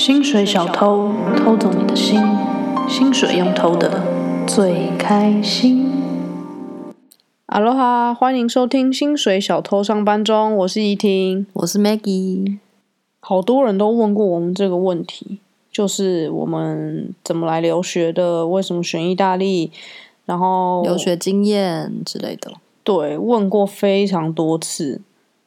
薪水小偷偷走你的心，薪水用偷的最开心。哈喽哈，欢迎收听《薪水小偷上班中》，我是依婷，我是 Maggie。好多人都问过我们这个问题，就是我们怎么来留学的，为什么选意大利，然后留学经验之类的。对，问过非常多次，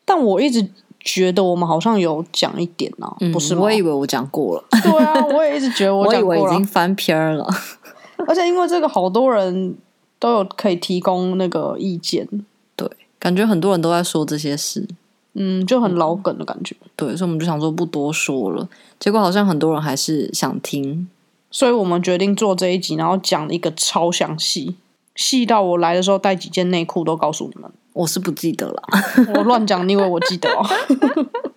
但我一直。觉得我们好像有讲一点呢、啊，嗯、不是吗？我以为我讲过了。对啊，我也一直觉得我讲过了。我以为已经翻篇了。而且因为这个，好多人都有可以提供那个意见。对，感觉很多人都在说这些事。嗯，就很老梗的感觉。对，所以我们就想说不多说了。结果好像很多人还是想听，所以我们决定做这一集，然后讲一个超详细，细到我来的时候带几件内裤都告诉你们。我是不记得了，我乱讲，你以为我记得哦？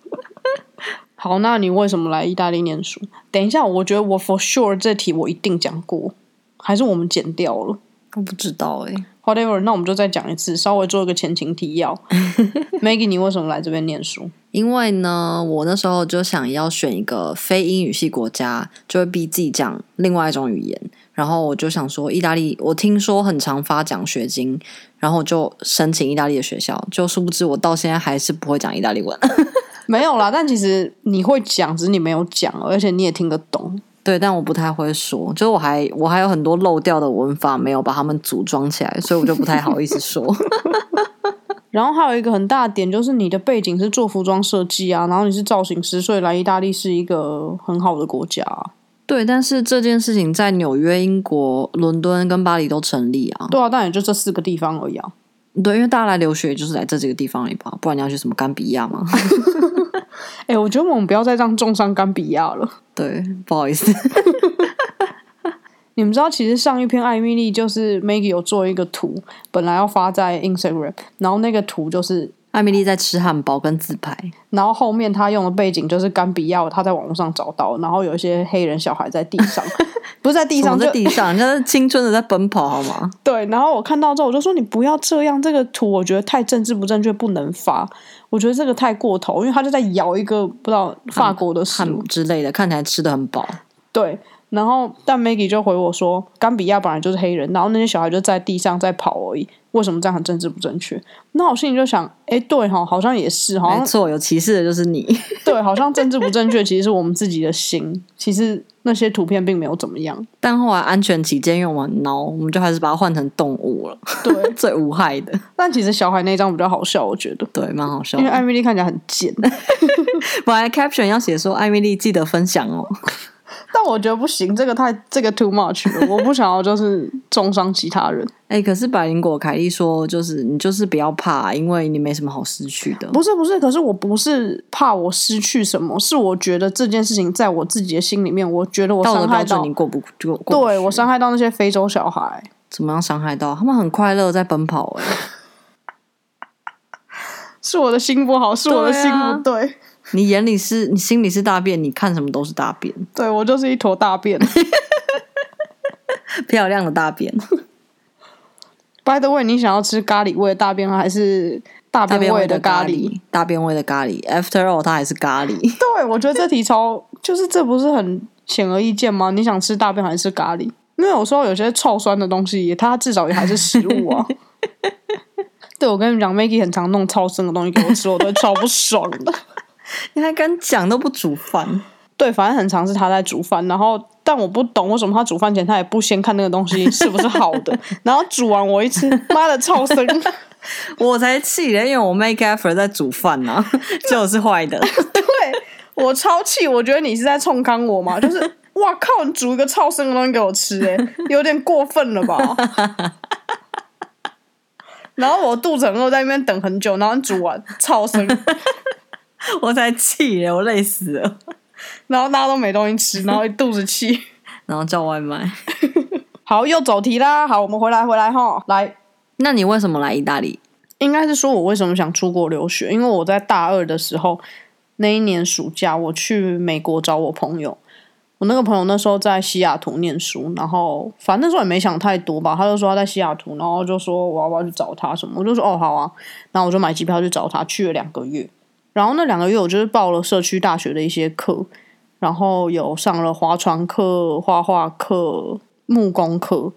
好，那你为什么来意大利念书？等一下，我觉得我 for sure 这题我一定讲过，还是我们剪掉了？我不知道哎、欸。Whatever，那我们就再讲一次，稍微做一个前情提要。Maggie，你为什么来这边念书？因为呢，我那时候就想要选一个非英语系国家，就会逼自己讲另外一种语言。然后我就想说，意大利，我听说很常发奖学金，然后就申请意大利的学校。就殊不知，我到现在还是不会讲意大利文。没有啦，但其实你会讲，只是你没有讲，而且你也听得懂。对，但我不太会说，就是我还我还有很多漏掉的文法没有把它们组装起来，所以我就不太好意思说。然后还有一个很大的点，就是你的背景是做服装设计啊，然后你是造型师，所以来意大利是一个很好的国家。对，但是这件事情在纽约、英国、伦敦跟巴黎都成立啊。对啊，但也就这四个地方而已啊。对，因为大家来留学就是来这几个地方而已吧，不然你要去什么甘比亚吗？哎、欸，我觉得我们不要再这样重伤甘比亚了。对，不好意思。你们知道，其实上一篇艾米丽就是 Maggie 有做一个图，本来要发在 Instagram，然后那个图就是。艾米丽在吃汉堡跟自拍，然后后面她用的背景就是甘比亚，她在网络上找到，然后有一些黑人小孩在地上，不是在地上，在地上，人家是青春的在奔跑，好吗？对，然后我看到之后，我就说你不要这样，这个图我觉得太政治不正确，不能发。我觉得这个太过头，因为他就在咬一个不知道法国的食物之类的，看起来吃的很饱。对，然后但 Maggie 就回我说，冈比亚本来就是黑人，然后那些小孩就在地上在跑而已。为什么这样很政治不正确？那我心里就想，哎，对哈，好像也是，好像没错，有歧视的就是你。对，好像政治不正确，其实是我们自己的心。其实那些图片并没有怎么样，但后来安全起见，因为我们很孬，我们就还是把它换成动物了。对，最无害的。但其实小孩那张比较好笑，我觉得。对，蛮好笑。因为艾米丽看起来很贱。本来 caption 要写说艾米丽记得分享哦。但我觉得不行，这个太这个 too much 了，我不想要就是重伤其他人。哎、欸，可是百灵果凯莉说，就是你就是不要怕，因为你没什么好失去的。不是不是，可是我不是怕我失去什么，是我觉得这件事情在我自己的心里面，我觉得我伤害到，你过不就过对我伤害到那些非洲小孩。怎么样伤害到？他们很快乐在奔跑、欸，哎，是我的心不好，是我的心不对。对你眼里是你心里是大便，你看什么都是大便。对，我就是一坨大便，漂亮的大便。By the way，你想要吃咖喱味的大便还是大便味的咖喱？大便味的咖喱。After all，它还是咖喱。对，我觉得这题超，就是这不是很显而易见吗？你想吃大便还是咖喱？因为有时候有些臭酸的东西，它至少也还是食物啊。对，我跟你们讲，Maggie 很常弄超生的东西给我吃，我都超不爽的。你还敢讲都不煮饭？对，反正很常是他在煮饭，然后但我不懂为什么他煮饭前他也不先看那个东西是不是好的，然后煮完我一吃，妈的超生，我才气人，因为我 make effort 在煮饭呢、啊，就是坏的。对，我超气，我觉得你是在冲康我嘛，就是哇靠，你煮一个超生的东西给我吃、欸，哎，有点过分了吧？然后我肚子很饿，在那边等很久，然后你煮完超生。我才气耶，我累死了。然后大家都没东西吃，然后一肚子气，然后叫外卖。好，又走题啦。好，我们回来，回来哈。来，那你为什么来意大利？应该是说我为什么想出国留学？因为我在大二的时候，那一年暑假我去美国找我朋友。我那个朋友那时候在西雅图念书，然后反正那时候也没想太多吧。他就说他在西雅图，然后就说我要不要去找他什么？我就说哦好啊。然后我就买机票去找他，去了两个月。然后那两个月，我就是报了社区大学的一些课，然后有上了划船课、画画课、木工课，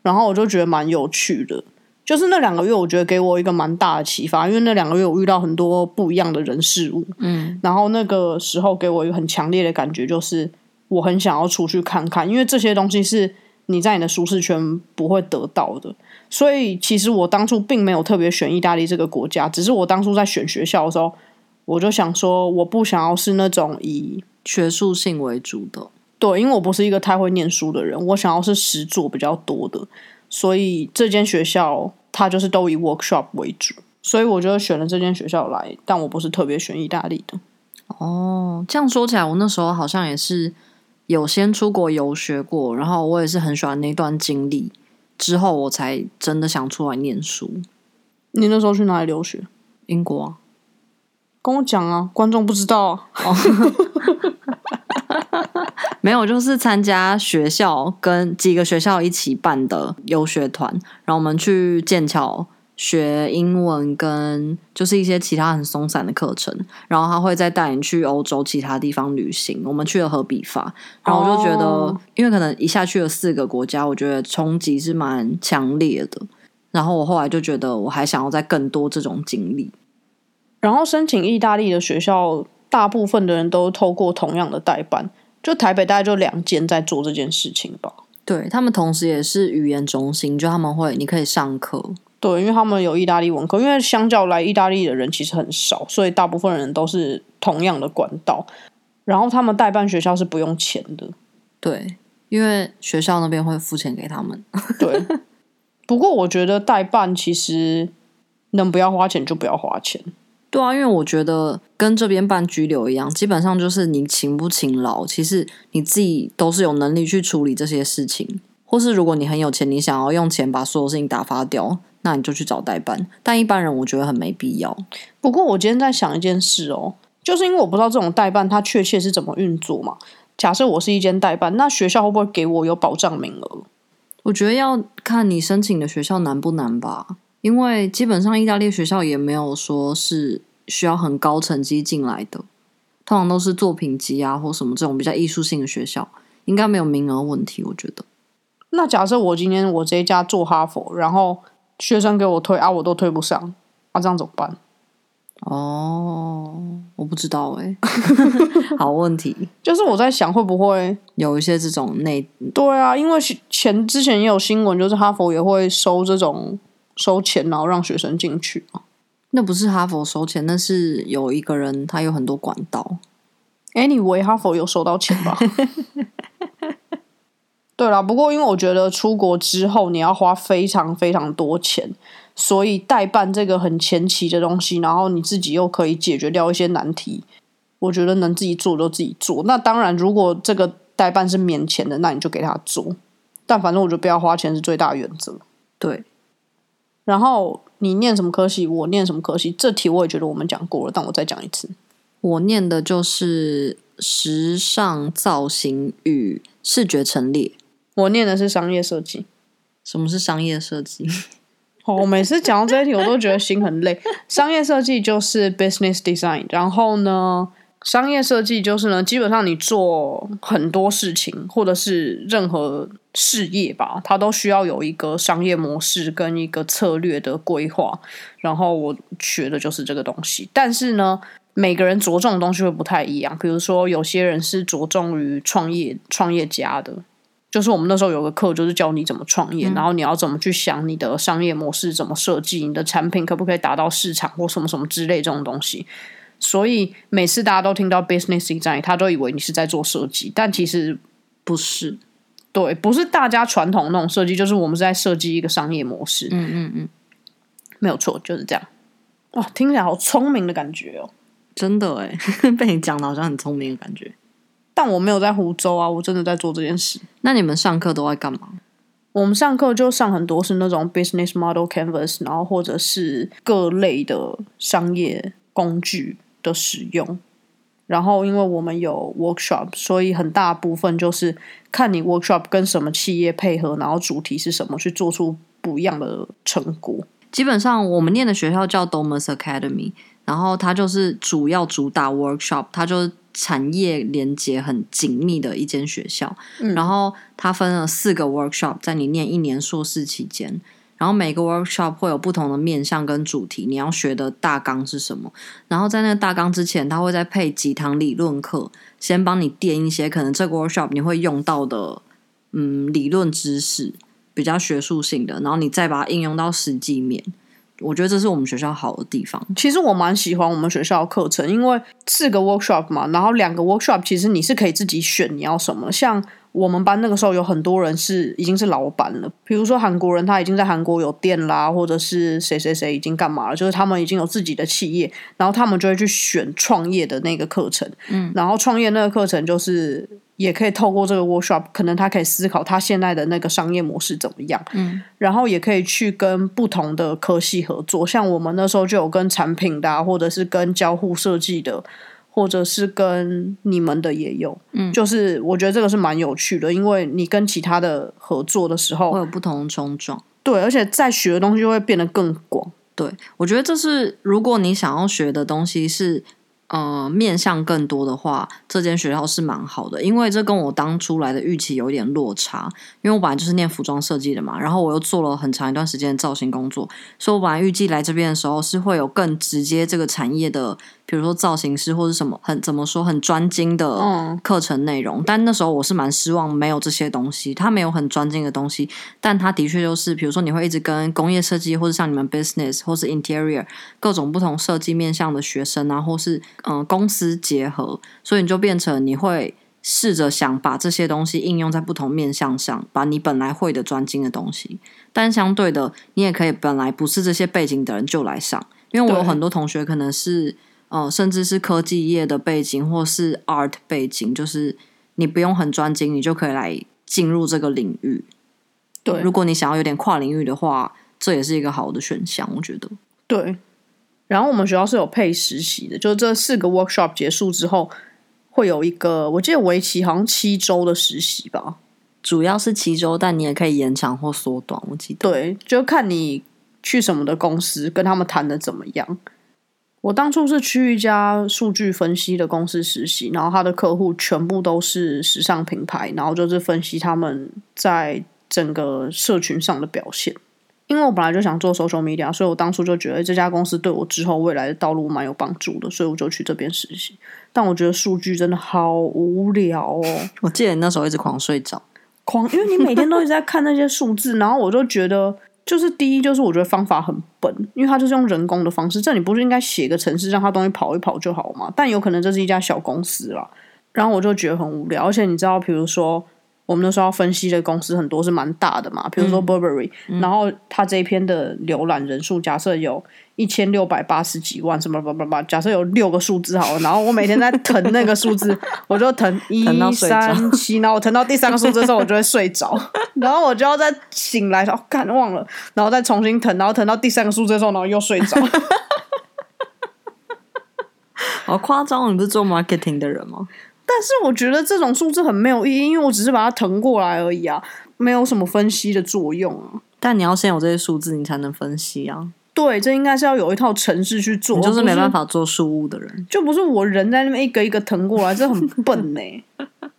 然后我就觉得蛮有趣的。就是那两个月，我觉得给我一个蛮大的启发，因为那两个月我遇到很多不一样的人事物，嗯，然后那个时候给我一个很强烈的感觉，就是我很想要出去看看，因为这些东西是你在你的舒适圈不会得到的。所以其实我当初并没有特别选意大利这个国家，只是我当初在选学校的时候，我就想说，我不想要是那种以学术性为主的，对，因为我不是一个太会念书的人，我想要是实作比较多的。所以这间学校它就是都以 workshop 为主，所以我就选了这间学校来。但我不是特别选意大利的。哦，这样说起来，我那时候好像也是有先出国游学过，然后我也是很喜欢那段经历，之后我才真的想出来念书。你那时候去哪里留学？英国啊。跟我讲啊，观众不知道啊。哦 没有，就是参加学校跟几个学校一起办的游学团，然后我们去剑桥学英文，跟就是一些其他很松散的课程，然后他会再带你去欧洲其他地方旅行。我们去了荷比法，然后我就觉得，oh. 因为可能一下去了四个国家，我觉得冲击是蛮强烈的。然后我后来就觉得，我还想要再更多这种经历。然后申请意大利的学校，大部分的人都透过同样的代办。就台北大概就两间在做这件事情吧。对，他们同时也是语言中心，就他们会你可以上课。对，因为他们有意大利文科，因为相较来意大利的人其实很少，所以大部分人都是同样的管道。然后他们代办学校是不用钱的。对，因为学校那边会付钱给他们。对。不过我觉得代办其实能不要花钱就不要花钱。对啊，因为我觉得跟这边办拘留一样，基本上就是你勤不勤劳，其实你自己都是有能力去处理这些事情。或是如果你很有钱，你想要用钱把所有事情打发掉，那你就去找代办。但一般人我觉得很没必要。不过我今天在想一件事哦，就是因为我不知道这种代办它确切是怎么运作嘛。假设我是一间代办，那学校会不会给我有保障名额？我觉得要看你申请的学校难不难吧。因为基本上意大利学校也没有说是需要很高成绩进来的，通常都是作品集啊或什么这种比较艺术性的学校，应该没有名额问题。我觉得。那假设我今天我这一家做哈佛，然后学生给我推啊，我都推不上，啊，这样怎么办？哦，我不知道哎，好问题。就是我在想会不会有一些这种内对啊，因为前之前也有新闻，就是哈佛也会收这种。收钱，然后让学生进去。那不是哈佛收钱，那是有一个人他有很多管道。Anyway，哈佛有收到钱吧？对啦，不过因为我觉得出国之后你要花非常非常多钱，所以代办这个很前期的东西，然后你自己又可以解决掉一些难题。我觉得能自己做就自己做。那当然，如果这个代办是免钱的，那你就给他做。但反正我觉得不要花钱是最大原则。对。然后你念什么科系？我念什么科系？这题我也觉得我们讲过了，但我再讲一次。我念的就是时尚造型与视觉陈列。我念的是商业设计。什么是商业设计？哦，我每次讲到这一题，我都觉得心很累。商业设计就是 business design，然后呢，商业设计就是呢，基本上你做很多事情，或者是任何。事业吧，它都需要有一个商业模式跟一个策略的规划。然后我学的就是这个东西。但是呢，每个人着重的东西会不太一样。比如说，有些人是着重于创业、创业家的。就是我们那时候有个课，就是教你怎么创业，嗯、然后你要怎么去想你的商业模式怎么设计，你的产品可不可以达到市场或什么什么之类这种东西。所以每次大家都听到 business design，他都以为你是在做设计，但其实不是。对，不是大家传统那种设计，就是我们是在设计一个商业模式。嗯嗯嗯，没有错，就是这样。哇，听起来好聪明的感觉哦！真的哎，被你讲的好像很聪明的感觉。但我没有在湖州啊，我真的在做这件事。那你们上课都在干嘛？我们上课就上很多是那种 business model canvas，然后或者是各类的商业工具的使用。然后，因为我们有 workshop，所以很大部分就是看你 workshop 跟什么企业配合，然后主题是什么，去做出不一样的成果。基本上，我们念的学校叫 Domus Academy，然后它就是主要主打 workshop，它就产业连接很紧密的一间学校。嗯、然后它分了四个 workshop，在你念一年硕士期间。然后每个 workshop 会有不同的面向跟主题，你要学的大纲是什么？然后在那个大纲之前，他会再配几堂理论课，先帮你垫一些可能这个 workshop 你会用到的，嗯，理论知识，比较学术性的，然后你再把它应用到实际面。我觉得这是我们学校好的地方。其实我蛮喜欢我们学校的课程，因为四个 workshop 嘛，然后两个 workshop 其实你是可以自己选你要什么，像。我们班那个时候有很多人是已经是老板了，比如说韩国人他已经在韩国有店啦，或者是谁谁谁已经干嘛了，就是他们已经有自己的企业，然后他们就会去选创业的那个课程，嗯，然后创业那个课程就是也可以透过这个 workshop，可能他可以思考他现在的那个商业模式怎么样，嗯，然后也可以去跟不同的科系合作，像我们那时候就有跟产品的啊，或者是跟交互设计的。或者是跟你们的也有，嗯，就是我觉得这个是蛮有趣的，因为你跟其他的合作的时候会有不同的冲撞，对，而且在学的东西就会变得更广。对，我觉得这是如果你想要学的东西是。呃，面向更多的话，这间学校是蛮好的，因为这跟我当初来的预期有一点落差。因为我本来就是念服装设计的嘛，然后我又做了很长一段时间的造型工作，所以我本来预计来这边的时候是会有更直接这个产业的，比如说造型师或者什么很怎么说很专精的课程内容。嗯。但那时候我是蛮失望，没有这些东西，它没有很专精的东西，但他的确就是，比如说你会一直跟工业设计或者像你们 business 或是 interior 各种不同设计面向的学生啊，或是嗯、呃，公司结合，所以你就变成你会试着想把这些东西应用在不同面向上，把你本来会的专精的东西。但相对的，你也可以本来不是这些背景的人就来上，因为我有很多同学可能是呃，甚至是科技业的背景，或是 art 背景，就是你不用很专精，你就可以来进入这个领域。对，如果你想要有点跨领域的话，这也是一个好的选项，我觉得。对。然后我们学校是有配实习的，就是这四个 workshop 结束之后，会有一个我记得为期好像七周的实习吧，主要是七周，但你也可以延长或缩短。我记得，对，就看你去什么的公司，跟他们谈的怎么样。我当初是去一家数据分析的公司实习，然后他的客户全部都是时尚品牌，然后就是分析他们在整个社群上的表现。因为我本来就想做 social media，所以我当初就觉得这家公司对我之后未来的道路蛮有帮助的，所以我就去这边实习。但我觉得数据真的好无聊哦！我记得你那时候一直狂睡着，狂，因为你每天都一直在看那些数字，然后我就觉得，就是第一就是我觉得方法很笨，因为他就是用人工的方式，这你不是应该写个程式让他东西跑一跑就好吗？但有可能这是一家小公司啦，然后我就觉得很无聊，而且你知道，比如说。我们那时候要分析的公司很多是蛮大的嘛，比如说 Burberry，嗯，然后它这一篇的浏览人数，假设有一千六百八十几万，什么吧吧吧，假设有六个数字好了，然后我每天在腾那个数字，我就腾一三七，然后我腾到第三个数字的时候，我就会睡着，然后我就要再醒来，哦，干忘了，然后再重新腾，然后腾到第三个数字的时候，然后又睡着。好夸张，你不是做 marketing 的人吗？但是我觉得这种数字很没有意义，因为我只是把它腾过来而已啊，没有什么分析的作用啊。但你要先有这些数字，你才能分析啊。对，这应该是要有一套程式去做。你就是没办法做数物的人，就不是我人在那边一个一个腾过来，这很笨呢、欸。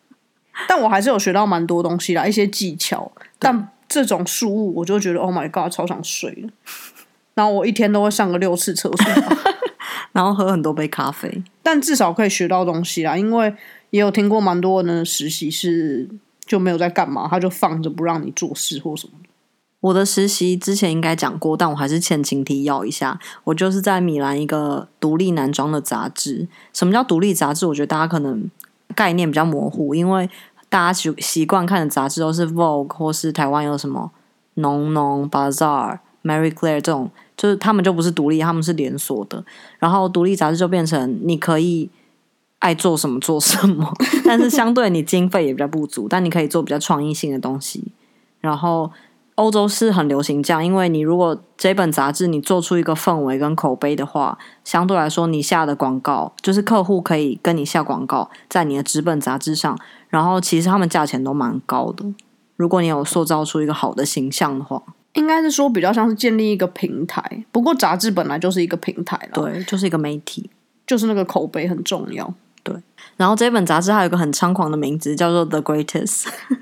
但我还是有学到蛮多东西啦，一些技巧。但这种数物，我就觉得 Oh my God，超想睡了。然后我一天都会上个六次厕所，然后喝很多杯咖啡。但至少可以学到东西啦，因为。也有听过蛮多人的实习是就没有在干嘛，他就放着不让你做事或什么。我的实习之前应该讲过，但我还是前情提要一下。我就是在米兰一个独立男装的杂志。什么叫独立杂志？我觉得大家可能概念比较模糊，因为大家习习惯看的杂志都是 Vogue 或是台湾有什么浓浓、Bazaar、Marie Claire 这种，就是他们就不是独立，他们是连锁的。然后独立杂志就变成你可以。爱做什么做什么，但是相对你经费也比较不足，但你可以做比较创意性的东西。然后欧洲是很流行这样，因为你如果这本杂志你做出一个氛围跟口碑的话，相对来说你下的广告就是客户可以跟你下广告在你的纸本杂志上，然后其实他们价钱都蛮高的。如果你有塑造出一个好的形象的话，应该是说比较像是建立一个平台。不过杂志本来就是一个平台了，对，就是一个媒体，就是那个口碑很重要。对，然后这本杂志还有一个很猖狂的名字，叫做《The Greatest》。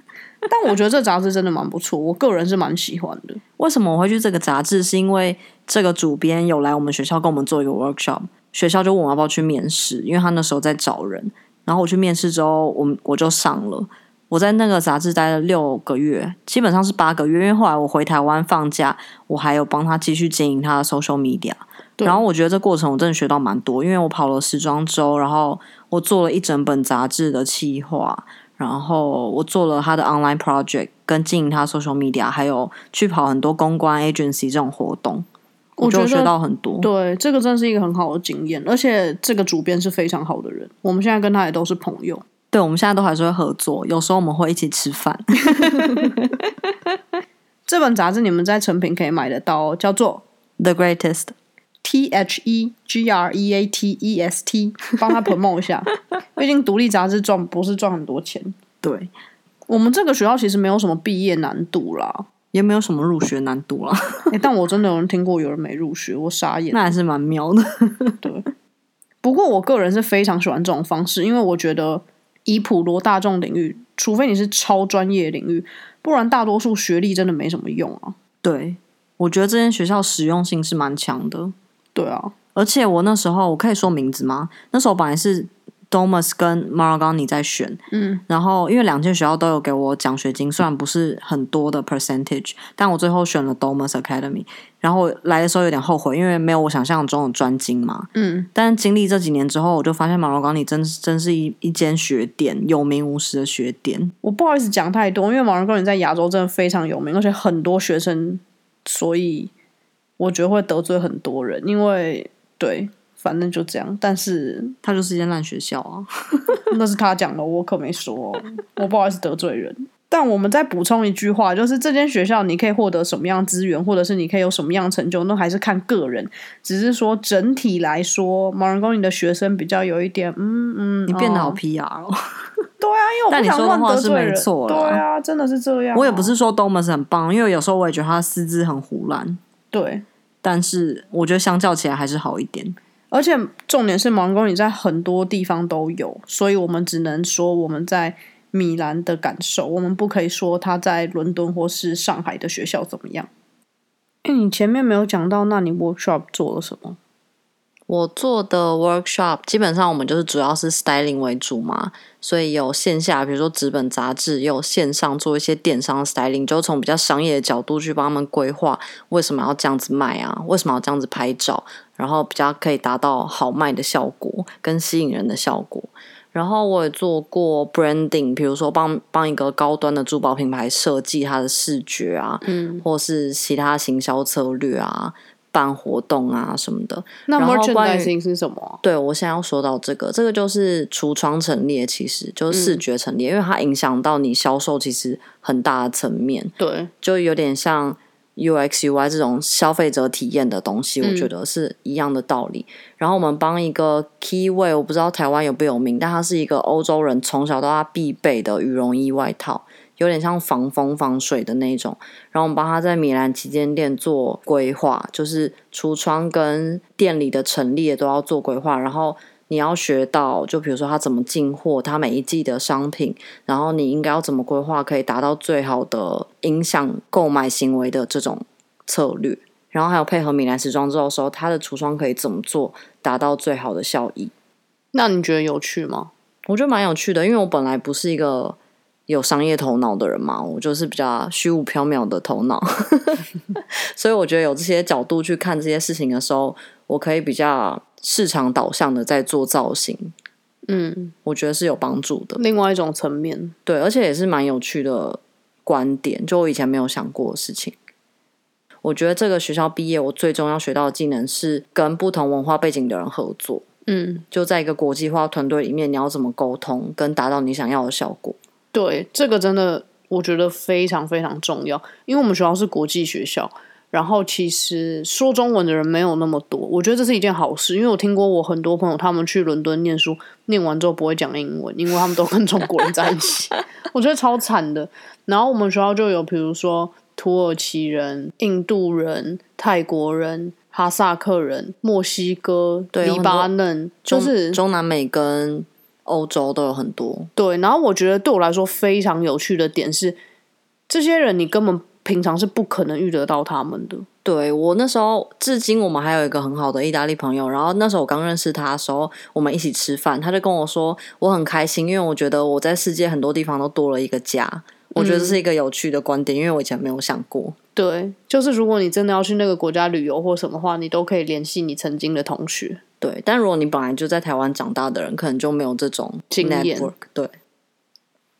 但我觉得这杂志真的蛮不错，我个人是蛮喜欢的。为什么我会去这个杂志？是因为这个主编有来我们学校跟我们做一个 workshop，学校就问我要不要去面试，因为他那时候在找人。然后我去面试之后，我我就上了。我在那个杂志待了六个月，基本上是八个月，因为后来我回台湾放假，我还有帮他继续经营他的 social media。然后我觉得这过程我真的学到蛮多，因为我跑了时装周，然后我做了一整本杂志的企划。然后我做了他的 online project，跟经营他 social media，还有去跑很多公关 agency 这种活动，我就学到很多。对，这个真是一个很好的经验，而且这个主编是非常好的人，我们现在跟他也都是朋友。对，我们现在都还是会合作，有时候我们会一起吃饭。这本杂志你们在成品可以买得到，叫做 The Greatest。T H E G R E A T E S T，帮他 promote 一下。毕竟独立杂志赚不是赚很多钱。对，我们这个学校其实没有什么毕业难度啦，也没有什么入学难度啦。欸，但我真的有人听过有人没入学，我傻眼。那还是蛮妙的。对，不过我个人是非常喜欢这种方式，因为我觉得以普罗大众领域，除非你是超专业领域，不然大多数学历真的没什么用啊。对，我觉得这间学校实用性是蛮强的。对啊，而且我那时候我可以说名字吗？那时候本来是 Domus 跟 Marangoni 在选，嗯，然后因为两间学校都有给我奖学金，虽然不是很多的 percentage，但我最后选了 Domus Academy。然后来的时候有点后悔，因为没有我想象中的专精嘛，嗯。但经历这几年之后，我就发现 Marangoni 真真是一一间学店，有名无实的学店。我不好意思讲太多，因为 Marangoni 在亚洲真的非常有名，而且很多学生，所以。我觉得会得罪很多人，因为对，反正就这样。但是他就是一间烂学校啊，那是他讲的，我可没说哦，我不好意思得罪人。但我们再补充一句话，就是这间学校你可以获得什么样资源，或者是你可以有什么样成就，那还是看个人。只是说整体来说，Marangoni 的学生比较有一点，嗯嗯，你变得好 PR 哦。对啊，因为我不想乱得罪人。对啊，真的是这样啊。我也不是说 Domus 很棒，因为有时候我也觉得他师资很胡乱。对。但是我觉得相较起来还是好一点，而且重点是盲宫，你在很多地方都有，所以我们只能说我们在米兰的感受，我们不可以说他在伦敦或是上海的学校怎么样。哎，你前面没有讲到，那你 workshop 做了什么？我做的 workshop 基本上我们就是主要是 styling 为主嘛，所以有线下，比如说纸本杂志，也有线上做一些电商 styling，就从比较商业的角度去帮他们规划为什么要这样子卖啊，为什么要这样子拍照，然后比较可以达到好卖的效果跟吸引人的效果。然后我也做过 branding，比如说帮帮一个高端的珠宝品牌设计它的视觉啊，嗯，或是其他行销策略啊。办活动啊什么的，那 merchandising 是什么？对，我现在要说到这个，这个就是橱窗陈列，其实就是视觉陈列，嗯、因为它影响到你销售，其实很大的层面。对，就有点像 UX UI 这种消费者体验的东西，我觉得是一样的道理。嗯、然后我们帮一个 Keyway，我不知道台湾有不有名，但它是一个欧洲人从小到大必备的羽绒衣外套。有点像防风防水的那种，然后我们帮他在米兰旗舰店做规划，就是橱窗跟店里的陈列都要做规划。然后你要学到，就比如说他怎么进货，他每一季的商品，然后你应该要怎么规划，可以达到最好的影响购买行为的这种策略。然后还有配合米兰时装周的时候，他的橱窗可以怎么做，达到最好的效益。那你觉得有趣吗？我觉得蛮有趣的，因为我本来不是一个。有商业头脑的人嘛，我就是比较虚无缥缈的头脑，所以我觉得有这些角度去看这些事情的时候，我可以比较市场导向的在做造型，嗯，我觉得是有帮助的。另外一种层面，对，而且也是蛮有趣的观点，就我以前没有想过的事情。我觉得这个学校毕业，我最终要学到的技能是跟不同文化背景的人合作，嗯，就在一个国际化团队里面，你要怎么沟通，跟达到你想要的效果。对，这个真的我觉得非常非常重要，因为我们学校是国际学校，然后其实说中文的人没有那么多，我觉得这是一件好事，因为我听过我很多朋友他们去伦敦念书，念完之后不会讲英文，因为他们都跟中国人在一起，我觉得超惨的。然后我们学校就有比如说土耳其人、印度人、泰国人、哈萨克人、墨西哥、黎巴嫩，就是中，中南美跟。欧洲都有很多。对，然后我觉得对我来说非常有趣的点是，这些人你根本平常是不可能遇得到他们的。对，我那时候，至今我们还有一个很好的意大利朋友。然后那时候我刚认识他的时候，我们一起吃饭，他就跟我说，我很开心，因为我觉得我在世界很多地方都多了一个家。我觉得这是一个有趣的观点，嗯，因为我以前没有想过。对，就是如果你真的要去那个国家旅游或什么话，你都可以联系你曾经的同学。对，但如果你本来就在台湾长大的人，可能就没有这种经验。对。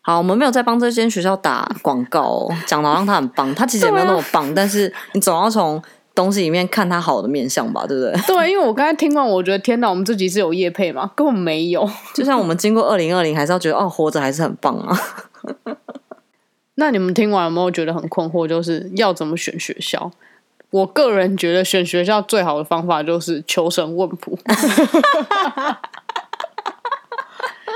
好，我们没有在帮这间学校打广告哦，讲的让他很棒，他其实也没有那么棒，啊、但是你总要从东西里面看他好的面相吧，对不对？对，因为我刚才听完，我觉得天哪，我们自己是有业配吗？根本没有。就像我们经过二零二零，还是要觉得哦，活着还是很棒啊。那你们听完有没有觉得很困惑？就是要怎么选学校？我个人觉得选学校最好的方法就是求神问卜。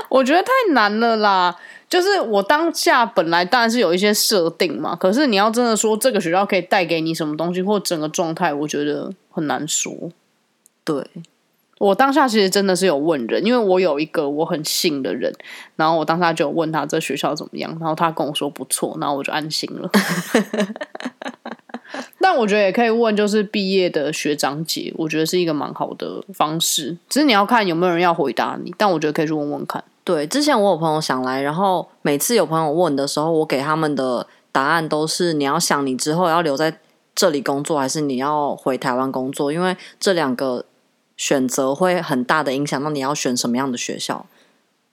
我觉得太难了啦。就是我当下本来当然是有一些设定嘛，可是你要真的说这个学校可以带给你什么东西或整个状态，我觉得很难说。对，我当下其实真的是有问人，因为我有一个我很信的人，然后我当下就有问他这学校怎么样，然后他跟我说不错，然后我就安心了。但我觉得也可以问，就是毕业的学长姐，我觉得是一个蛮好的方式，只是你要看有没有人要回答你，但我觉得可以去问问看。对，之前我有朋友想来，然后每次有朋友问的时候，我给他们的答案都是：你要想你之后要留在这里工作，还是你要回台湾工作？因为这两个选择会很大的影响到你要选什么样的学校。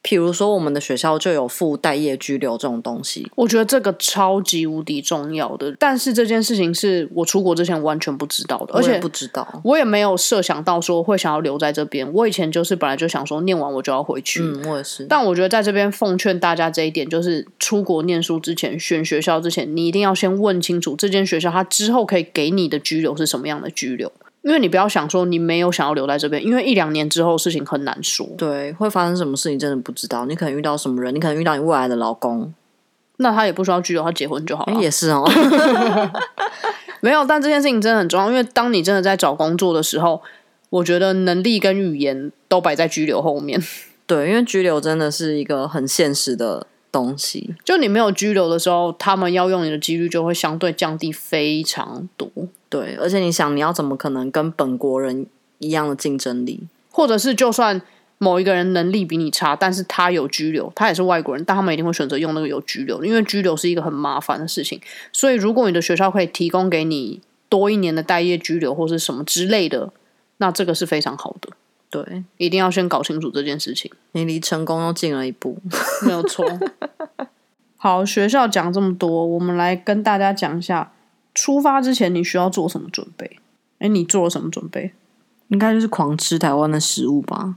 譬如说，我们的学校就有附待业居留这种东西，我觉得这个超级无敌重要的。但是这件事情是我出国之前完全不知道的，而且不知道，我也没有设想到说会想要留在这边。我以前就是本来就想说，念完我就要回去。嗯，我也是。但我觉得在这边奉劝大家这一点，就是出国念书之前，选学校之前，你一定要先问清楚这间学校它之后可以给你的居留是什么样的居留。因为你不要想说你没有想要留在这边，因为一两年之后事情很难说。对，会发生什么事情真的不知道。你可能遇到什么人，你可能遇到你未来的老公，那他也不需要拘留，他结婚就好了。也是哦 没有。但这件事情真的很重要，因为当你真的在找工作的时候，我觉得能力跟语言都摆在拘留后面。对，因为拘留真的是一个很现实的东西。就你没有拘留的时候，他们要用你的几率就会相对降低非常多。对，而且你想，你要怎么可能跟本国人一样的竞争力？或者是，就算某一个人能力比你差，但是他有拘留，他也是外国人，但他们一定会选择用那个有拘留，因为拘留是一个很麻烦的事情。所以，如果你的学校可以提供给你多一年的待业拘留或是什么之类的，那这个是非常好的。对，一定要先搞清楚这件事情。你离成功又近了一步，没有错。好，学校讲这么多，我们来跟大家讲一下。出发之前你需要做什么准备？哎，你做了什么准备？应该就是狂吃台湾的食物吧，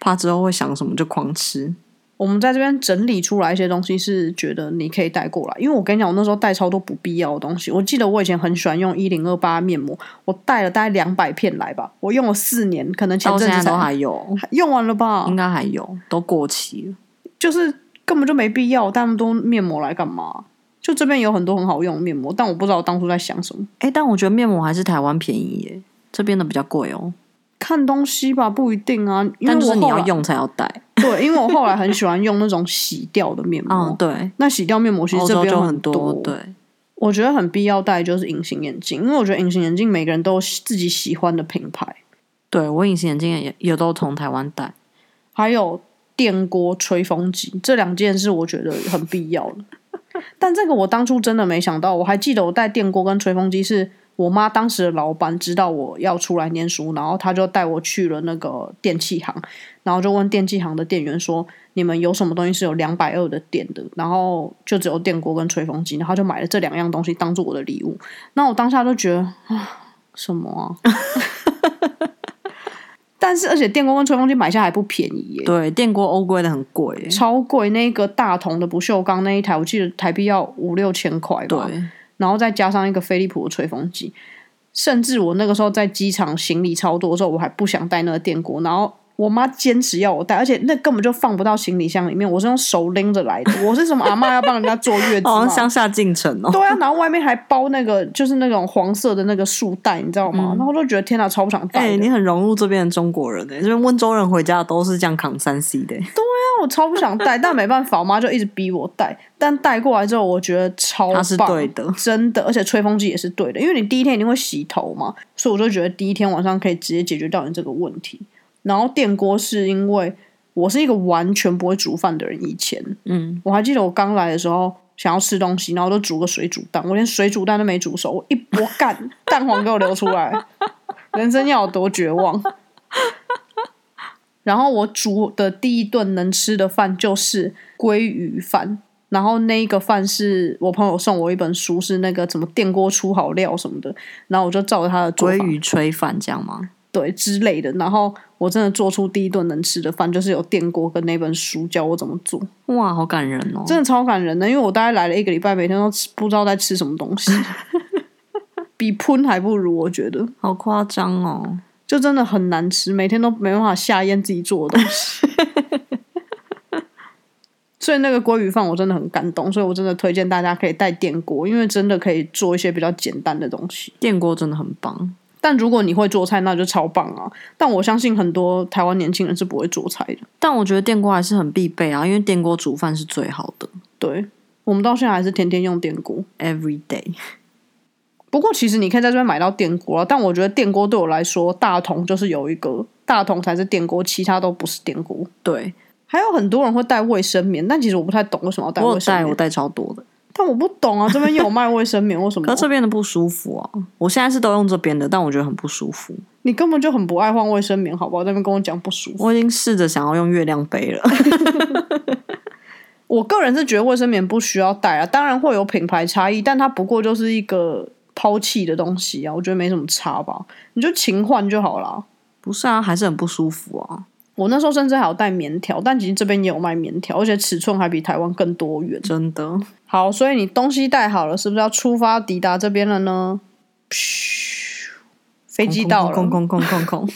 怕之后会想什么就狂吃。我们在这边整理出来一些东西，是觉得你可以带过来。因为我跟你讲，我那时候带超多不必要的东西。我记得我以前很喜欢用一零二八面膜，我带了大概两百片来吧，我用了四年，可能前阵子都还有，用完了吧？应该还有，都过期了。就是根本就没必要带那么多面膜来干嘛？就这边有很多很好用的面膜，但我不知道我当初在想什么。哎，但我觉得面膜还是台湾便宜耶，这边的比较贵哦。看东西吧，不一定啊。因为我但是你要用才要带。对，因为我后来很喜欢用那种洗掉的面膜。嗯，对。那洗掉面膜其实这边就很多。对，我觉得很必要带就是隐形眼镜，因为我觉得隐形眼镜每个人都有自己喜欢的品牌。对，我隐形眼镜也也都从台湾带，还有电锅、吹风机这两件是我觉得很必要的。但这个我当初真的没想到，我还记得我带电锅跟吹风机是我妈当时的老板知道我要出来念书，然后他就带我去了那个电器行，然后就问电器行的店员说：“你们有什么东西是有两百二的电的？”然后就只有电锅跟吹风机，然后就买了这两样东西当做我的礼物。那我当下就觉得啊，什么啊？但是，而且电锅跟吹风机买下来还不便宜耶。对，电锅欧贵的很贵，超贵。那个大同的不锈钢那一台，我记得台币要五六千块吧。对，然后再加上一个飞利浦的吹风机，甚至我那个时候在机场行李超多的时候，我还不想带那个电锅，然后。我妈坚持要我带，而且那根本就放不到行李箱里面，我是用手拎着来的。我是什么阿妈要帮人家坐月子？好像乡下进城哦。对啊，然后外面还包那个，就是那种黄色的那个束带，你知道吗？嗯、然后我就觉得天哪，超不想带。哎、欸，你很融入这边的中国人哎，这边温州人回家都是这样扛三 C 的。对啊，我超不想带，但没办法，我妈就一直逼我带。但带过来之后，我觉得超棒，是对的，真的，而且吹风机也是对的，因为你第一天一定会洗头嘛，所以我就觉得第一天晚上可以直接解决掉你这个问题。然后电锅是因为我是一个完全不会煮饭的人，以前，嗯，我还记得我刚来的时候想要吃东西，然后都煮个水煮蛋，我连水煮蛋都没煮熟，我一拨干，蛋黄给我流出来，人生要有多绝望。然后我煮的第一顿能吃的饭就是鲑鱼饭，然后那一个饭是我朋友送我一本书，是那个怎么电锅出好料什么的，然后我就照着他的鲑鱼炊饭这样吗？对之类的。然后我真的做出第一顿能吃的饭，就是有电锅跟那本书教我怎么做。哇，好感人哦！真的超感人的，因为我大概来了一个礼拜，每天都吃不知道在吃什么东西，比喷还不如，我觉得好夸张哦。就真的很难吃，每天都没办法下咽自己做的东西，所以那个鲑鱼饭我真的很感动，所以我真的推荐大家可以带电锅，因为真的可以做一些比较简单的东西。电锅真的很棒，但如果你会做菜，那就超棒啊！但我相信很多台湾年轻人是不会做菜的，但我觉得电锅还是很必备啊，因为电锅煮饭是最好的。对，我们到现在还是天天用电锅，every day。不过，其实你可以在这边买到电锅啊，但我觉得电锅对我来说，大同就是有一个大同才是电锅，其他都不是电锅。对，还有很多人会带卫生棉，但其实我不太懂为什么要带卫生棉。我带，我带超多的，但我不懂啊，这边有卖卫生棉，为什么？可这边的不舒服啊！我现在是都用这边的，但我觉得很不舒服。你根本就很不爱换卫生棉，好不好？在那边跟我讲不舒服。我已经试着想要用月亮杯了。我个人是觉得卫生棉不需要带啊，当然会有品牌差异，但它不过就是一个。抛弃的东西啊，我觉得没什么差吧，你就勤换就好了。不是啊，还是很不舒服啊。我那时候甚至还有带棉条，但其实这边也有卖棉条，而且尺寸还比台湾更多元。真的。好，所以你东西带好了，是不是要出发抵达这边了呢？嘘，飞机到了，空空空空空。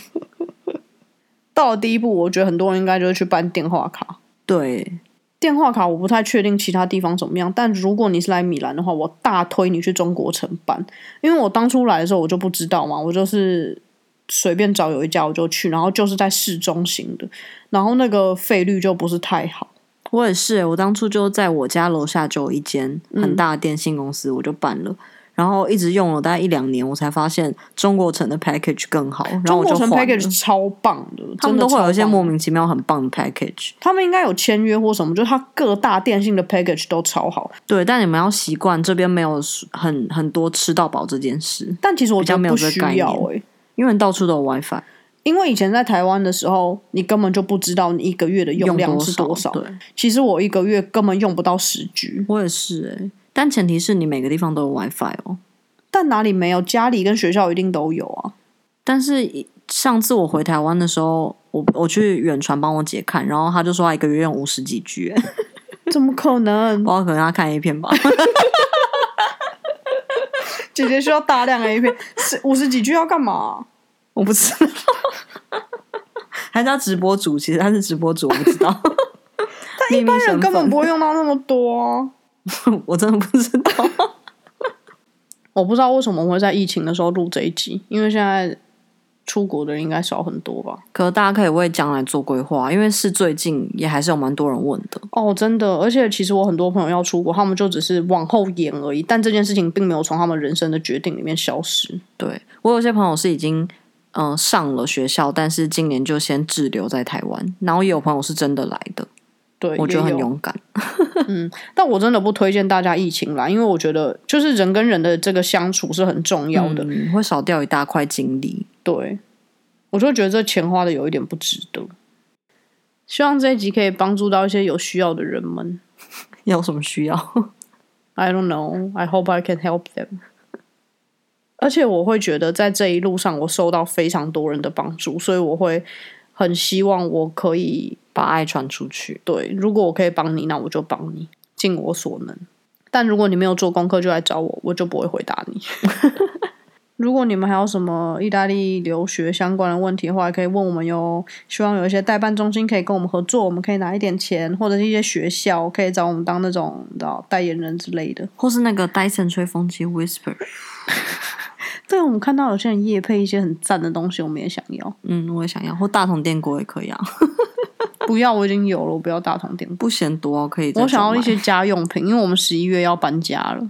到了第一步，我觉得很多人应该就是去办电话卡。对。电话卡我不太确定其他地方怎么样，但如果你是来米兰的话，我大推你去中国城办，因为我当初来的时候我就不知道嘛，我就是随便找有一家我就去，然后就是在市中心的，然后那个费率就不是太好。我也是，我当初就在我家楼下就有一间很大的电信公司，我就办了。然后一直用了大概一两年，我才发现中国城的 package 更好。然后我就中国城 package 超棒的，他们都会有一些莫名其妙很棒的 package。他们应该有签约或什么，就是他各大电信的 package 都超好。对，但你们要习惯这边没有很很多吃到饱这件事。但其实我觉得没有这个概念，因为到处都有 WiFi。因为以前在台湾的时候，你根本就不知道你一个月的用量是多少。对，其实我一个月根本用不到十 G。我也是哎。但前提是你每个地方都有 WiFi 哦，但哪里没有？家里跟学校一定都有啊。但是上次我回台湾的时候，我我去远传帮我姐看，然后她就说她一个月用五十几 G，怎么可能？我可能她看 A 片吧。姐姐需要大量 A 片，是五十几句要干嘛？我不知道，还是他直播主？其实他是直播主，我不知道。但一般人根本不会用到那么多啊。我真的不知道，我不知道为什么我会在疫情的时候录这一集，因为现在出国的人应该少很多吧？可大家可以为将来做规划，因为是最近也还是有蛮多人问的哦，真的。而且其实我很多朋友要出国，他们就只是往后延而已，但这件事情并没有从他们人生的决定里面消失。对，我有些朋友是已经嗯、呃、上了学校，但是今年就先滞留在台湾，然后也有朋友是真的来的。对，我觉得很勇敢。嗯，但我真的不推荐大家疫情来，因为我觉得就是人跟人的这个相处是很重要的，嗯、会少掉一大块精力。对，我就觉得这钱花的有一点不值得。希望这一集可以帮助到一些有需要的人们。有什么需要？I don't know. I hope I can help them. 而且我会觉得在这一路上，我受到非常多人的帮助，所以我会很希望我可以。把爱传出去。对，如果我可以帮你，那我就帮你，尽我所能。但如果你没有做功课就来找我，我就不会回答你。如果你们还有什么意大利留学相关的问题的话，也可以问我们哟。希望有一些代办中心可以跟我们合作，我们可以拿一点钱，或者是一些学校可以找我们当那种你知道代言人之类的，或是那个 Dyson 吹风机 Whisper。对，我们看到有些人夜配一些很赞的东西，我们也想要。嗯，我也想要，或大同电锅也可以啊。不要，我已经有了，我不要大同电锅，不嫌多可以。我想要一些家用品，因为我们十一月要搬家了。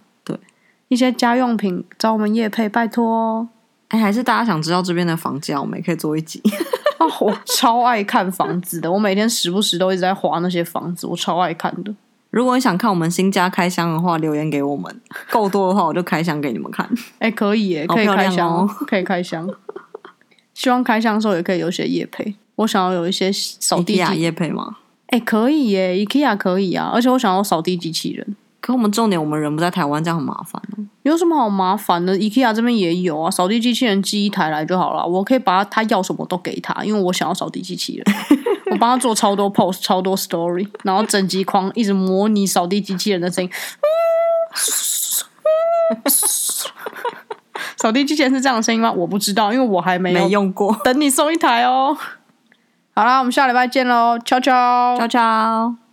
对，一些家用品找我们业配，拜托哦。哎，还是大家想知道这边的房价，我们也可以做一集。哦，我超爱看房子的，我每天时不时都一直在划那些房子，我超爱看的。如果你想看我们新家开箱的话，留言给我们，够多的话我就开箱给你们看。哎，可以耶，可以开箱哦，可以开箱。希望开箱的时候也可以有些夜配。我想要有一些扫地机夜配吗？哎，可以耶，IKEA 可以啊，而且我想要扫地机器人。可我们重点，我们人不在台湾，这样很麻烦。有什么好麻烦的？IKEA 这边也有啊，扫地机器人寄一台来就好了。我可以把他要什么都给他，因为我想要扫地机器人。我帮他做超多 post，超多 story，然后整集框一直模拟扫地机器人的声音。扫地机器人是这样的声音吗？我不知道，因为我还没有没用过。等你送一台哦。好啦，我们下礼拜见喽，悄悄，悄悄。